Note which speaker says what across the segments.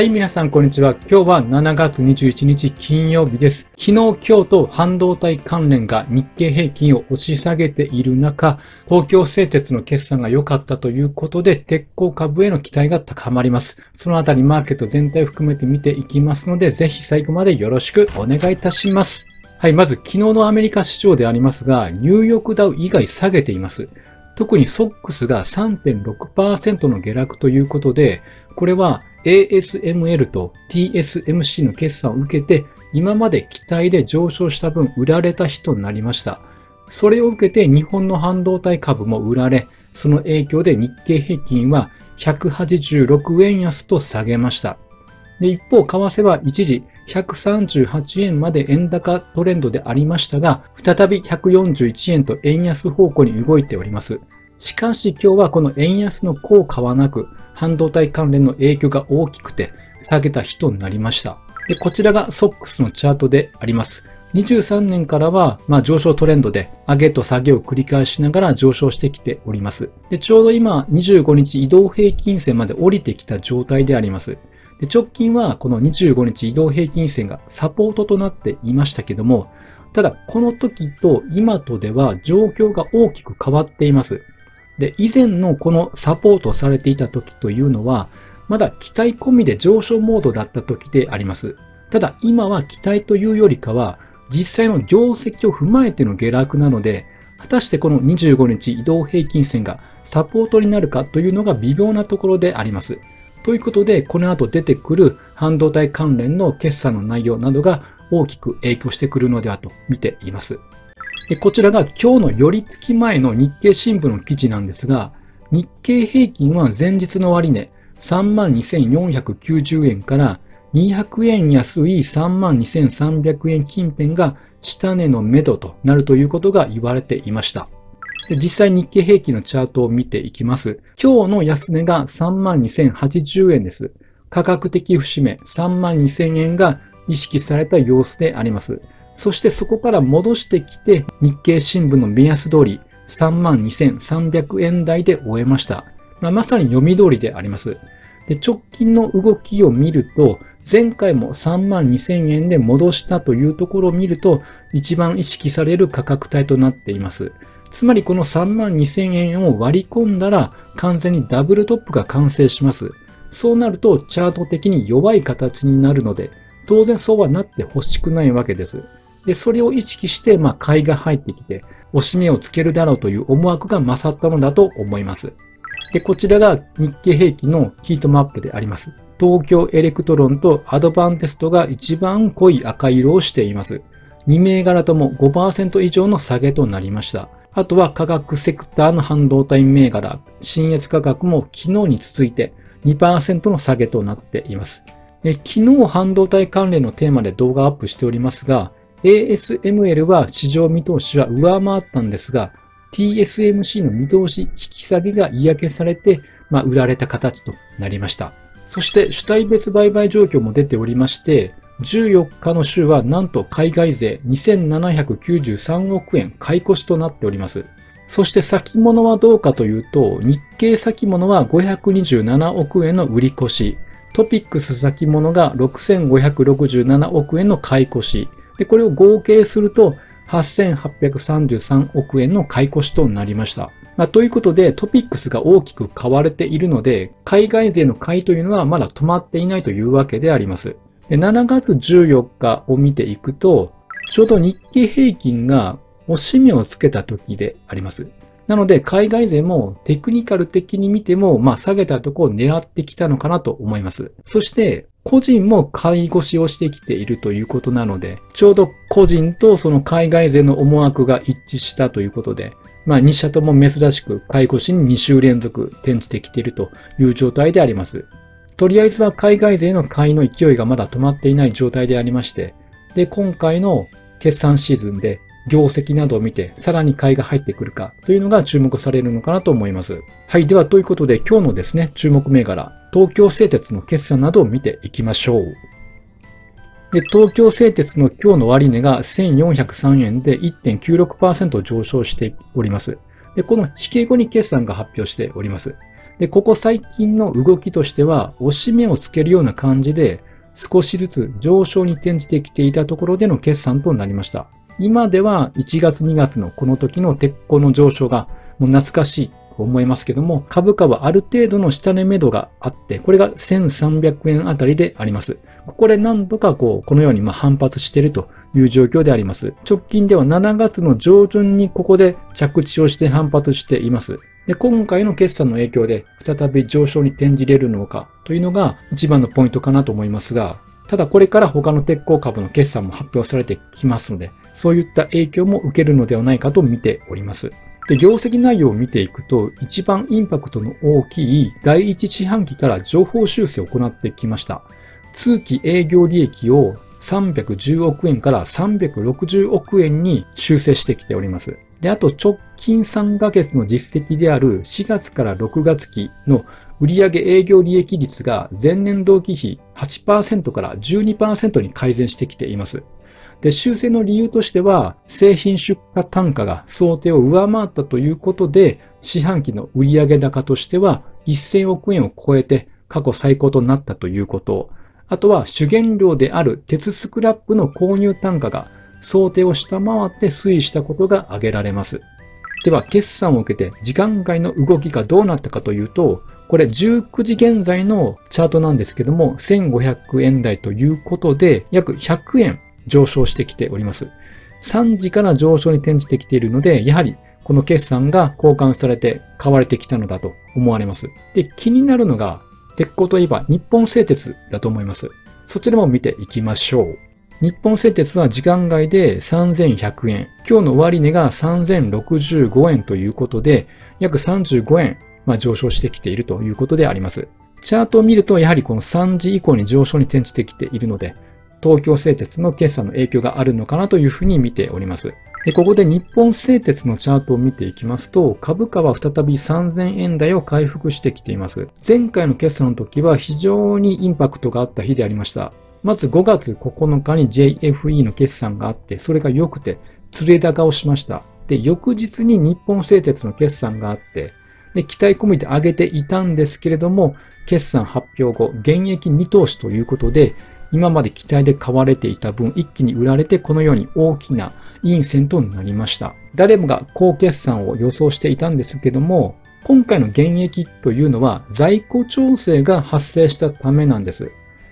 Speaker 1: はい、皆さん、こんにちは。今日は7月21日金曜日です。昨日、今日と半導体関連が日経平均を押し下げている中、東京製鉄の決算が良かったということで、鉄鋼株への期待が高まります。そのあたり、マーケット全体を含めて見ていきますので、ぜひ最後までよろしくお願いいたします。はい、まず昨日のアメリカ市場でありますが、ニューヨークダウ以外下げています。特にソックスが3.6%の下落ということで、これは ASML と TSMC の決算を受けて、今まで期待で上昇した分売られた人になりました。それを受けて日本の半導体株も売られ、その影響で日経平均は186円安と下げました。で一方、為替は一時138円まで円高トレンドでありましたが、再び141円と円安方向に動いております。しかし今日はこの円安の効果はなく、半導体関連の影響が大きくて下げた人になりました。でこちらが SOX のチャートであります。23年からは、ま、上昇トレンドで上げと下げを繰り返しながら上昇してきております。でちょうど今25日移動平均線まで降りてきた状態であります。で直近はこの25日移動平均線がサポートとなっていましたけども、ただこの時と今とでは状況が大きく変わっています。で、以前のこのサポートされていた時というのは、まだ期待込みで上昇モードだった時であります。ただ今は期待というよりかは、実際の業績を踏まえての下落なので、果たしてこの25日移動平均線がサポートになるかというのが微妙なところであります。ということで、この後出てくる半導体関連の決算の内容などが大きく影響してくるのではと見ています。こちらが今日の寄り付き前の日経新聞の記事なんですが、日経平均は前日の終値32,490円から200円安い32,300円近辺が下値の目処となるということが言われていました。実際日経平均のチャートを見ていきます。今日の安値が32,080円です。価格的節目32,000円が意識された様子であります。そしてそこから戻してきて日経新聞の目安通り32,300円台で終えました。まあ、まさに読み通りであります。で直近の動きを見ると、前回も32,000円で戻したというところを見ると、一番意識される価格帯となっています。つまりこの32,000円を割り込んだら完全にダブルトップが完成します。そうなるとチャート的に弱い形になるので、当然そうはなってほしくないわけです。で、それを意識して、まあ、買いが入ってきて、押し目をつけるだろうという思惑が勝ったのだと思います。で、こちらが日経平均のヒートマップであります。東京エレクトロンとアドバンテストが一番濃い赤色をしています。2銘柄とも5%以上の下げとなりました。あとは化学セクターの半導体銘柄、信越化学も昨日に続いて2%の下げとなっています。昨日半導体関連のテーマで動画アップしておりますが、ASML は市場見通しは上回ったんですが、TSMC の見通し引き下げが嫌気されて、まあ、売られた形となりました。そして主体別売買状況も出ておりまして、14日の週はなんと海外税2793億円買い越しとなっております。そして先物はどうかというと、日経先物は527億円の売り越し、トピックス先物が6567億円の買い越し、で、これを合計すると、8833億円の買い越しとなりました。まあ、ということで、トピックスが大きく買われているので、海外勢の買いというのはまだ止まっていないというわけであります。で7月14日を見ていくと、ちょうど日経平均が押し目をつけた時であります。なので、海外勢もテクニカル的に見ても、まあ、下げたとこを狙ってきたのかなと思います。そして、個人も買い越しをしてきているということなので、ちょうど個人とその海外勢の思惑が一致したということで、まあ2社とも珍しく買い越しに2週連続転じてきているという状態であります。とりあえずは海外勢の買いの勢いがまだ止まっていない状態でありまして、で、今回の決算シーズンで業績などを見て、さらに買いが入ってくるかというのが注目されるのかなと思います。はい。では、ということで今日のですね、注目銘柄、東京製鉄の決算などを見ていきましょう。で、東京製鉄の今日の終値が1403円で1.96%上昇しております。で、この引け後に決算が発表しております。で、ここ最近の動きとしては、押し目をつけるような感じで、少しずつ上昇に転じてきていたところでの決算となりました。今では1月2月のこの時の鉄鋼の上昇がもう懐かしいと思いますけども、株価はある程度の下値目処があって、これが1300円あたりであります。ここで何度かこう、このようにま反発しているという状況であります。直近では7月の上旬にここで着地をして反発しています。で、今回の決算の影響で再び上昇に転じれるのかというのが一番のポイントかなと思いますが、ただこれから他の鉄鋼株の決算も発表されてきますので、そういった影響も受けるのではないかと見ております。で、業績内容を見ていくと、一番インパクトの大きい第一四半期から情報修正を行ってきました。通期営業利益を310億円から360億円に修正してきております。で、あと直近3ヶ月の実績である4月から6月期の売上営業利益率が前年同期比8%から12%に改善してきています。で、修正の理由としては、製品出荷単価が想定を上回ったということで、四半期の売上高としては1000億円を超えて過去最高となったということ。あとは主原料である鉄スクラップの購入単価が想定を下回って推移したことが挙げられます。では、決算を受けて時間外の動きがどうなったかというと、これ19時現在のチャートなんですけども、1500円台ということで、約100円上昇してきております。3時から上昇に転じてきているので、やはりこの決算が交換されて買われてきたのだと思われます。で、気になるのが、鉄鋼といえば日本製鉄だと思います。そちらも見ていきましょう。日本製鉄は時間外で3100円。今日の終値が3065円ということで、約35円、まあ、上昇してきているということであります。チャートを見ると、やはりこの3時以降に上昇に転じてきているので、東京製鉄の決算の影響があるのかなというふうに見ております。でここで日本製鉄のチャートを見ていきますと、株価は再び3000円台を回復してきています。前回の決算の時は非常にインパクトがあった日でありました。まず5月9日に JFE の決算があって、それが良くて、釣れ高をしました。で、翌日に日本製鉄の決算があって、で、期待込みで上げていたんですけれども、決算発表後、現役見通しということで、今まで期待で買われていた分、一気に売られてこのように大きな陰線となりました。誰もが高決算を予想していたんですけども、今回の減益というのは在庫調整が発生したためなんです。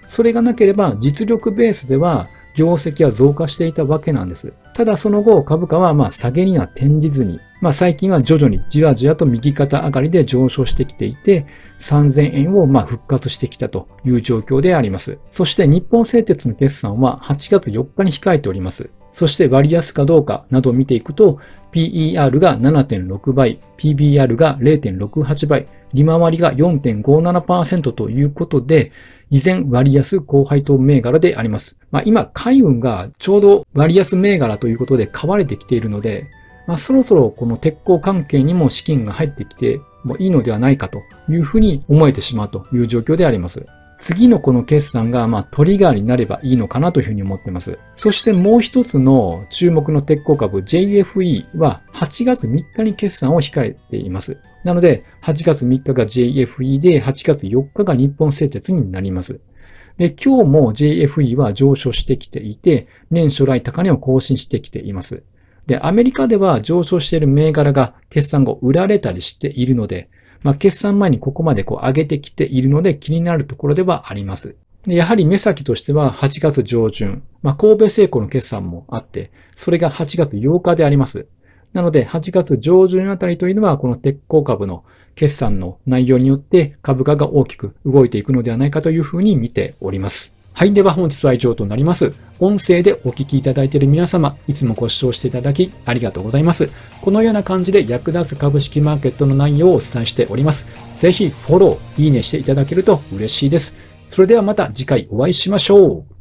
Speaker 1: それがなければ実力ベースでは業績は増加していたわけなんです。ただその後株価はまあ下げには転じずに、まあ最近は徐々にじわじわと右肩上がりで上昇してきていて、3000円をまあ復活してきたという状況であります。そして日本製鉄の決算は8月4日に控えております。そして割安かどうかなどを見ていくと、PER が7.6倍、PBR が0.68倍、利回りが4.57%ということで、依然割安高配当銘柄であります。まあ、今、海運がちょうど割安銘柄ということで買われてきているので、まあ、そろそろこの鉄鋼関係にも資金が入ってきてもいいのではないかというふうに思えてしまうという状況であります。次のこの決算が、まあ、トリガーになればいいのかなというふうに思っています。そしてもう一つの注目の鉄鋼株 JFE は8月3日に決算を控えています。なので、8月3日が JFE で、8月4日が日本製鉄になります。で、今日も JFE は上昇してきていて、年初来高値を更新してきています。で、アメリカでは上昇している銘柄が決算後売られたりしているので、まあ、決算前にここまでこう上げてきているので気になるところではあります。やはり目先としては8月上旬、まあ、神戸製鋼の決算もあって、それが8月8日であります。なので、8月上旬あたりというのは、この鉄鋼株の決算の内容によって株価が大きく動いていくのではないかというふうに見ております。はい。では本日は以上となります。音声でお聞きいただいている皆様、いつもご視聴していただきありがとうございます。このような感じで役立つ株式マーケットの内容をお伝えしております。ぜひフォロー、いいねしていただけると嬉しいです。それではまた次回お会いしましょう。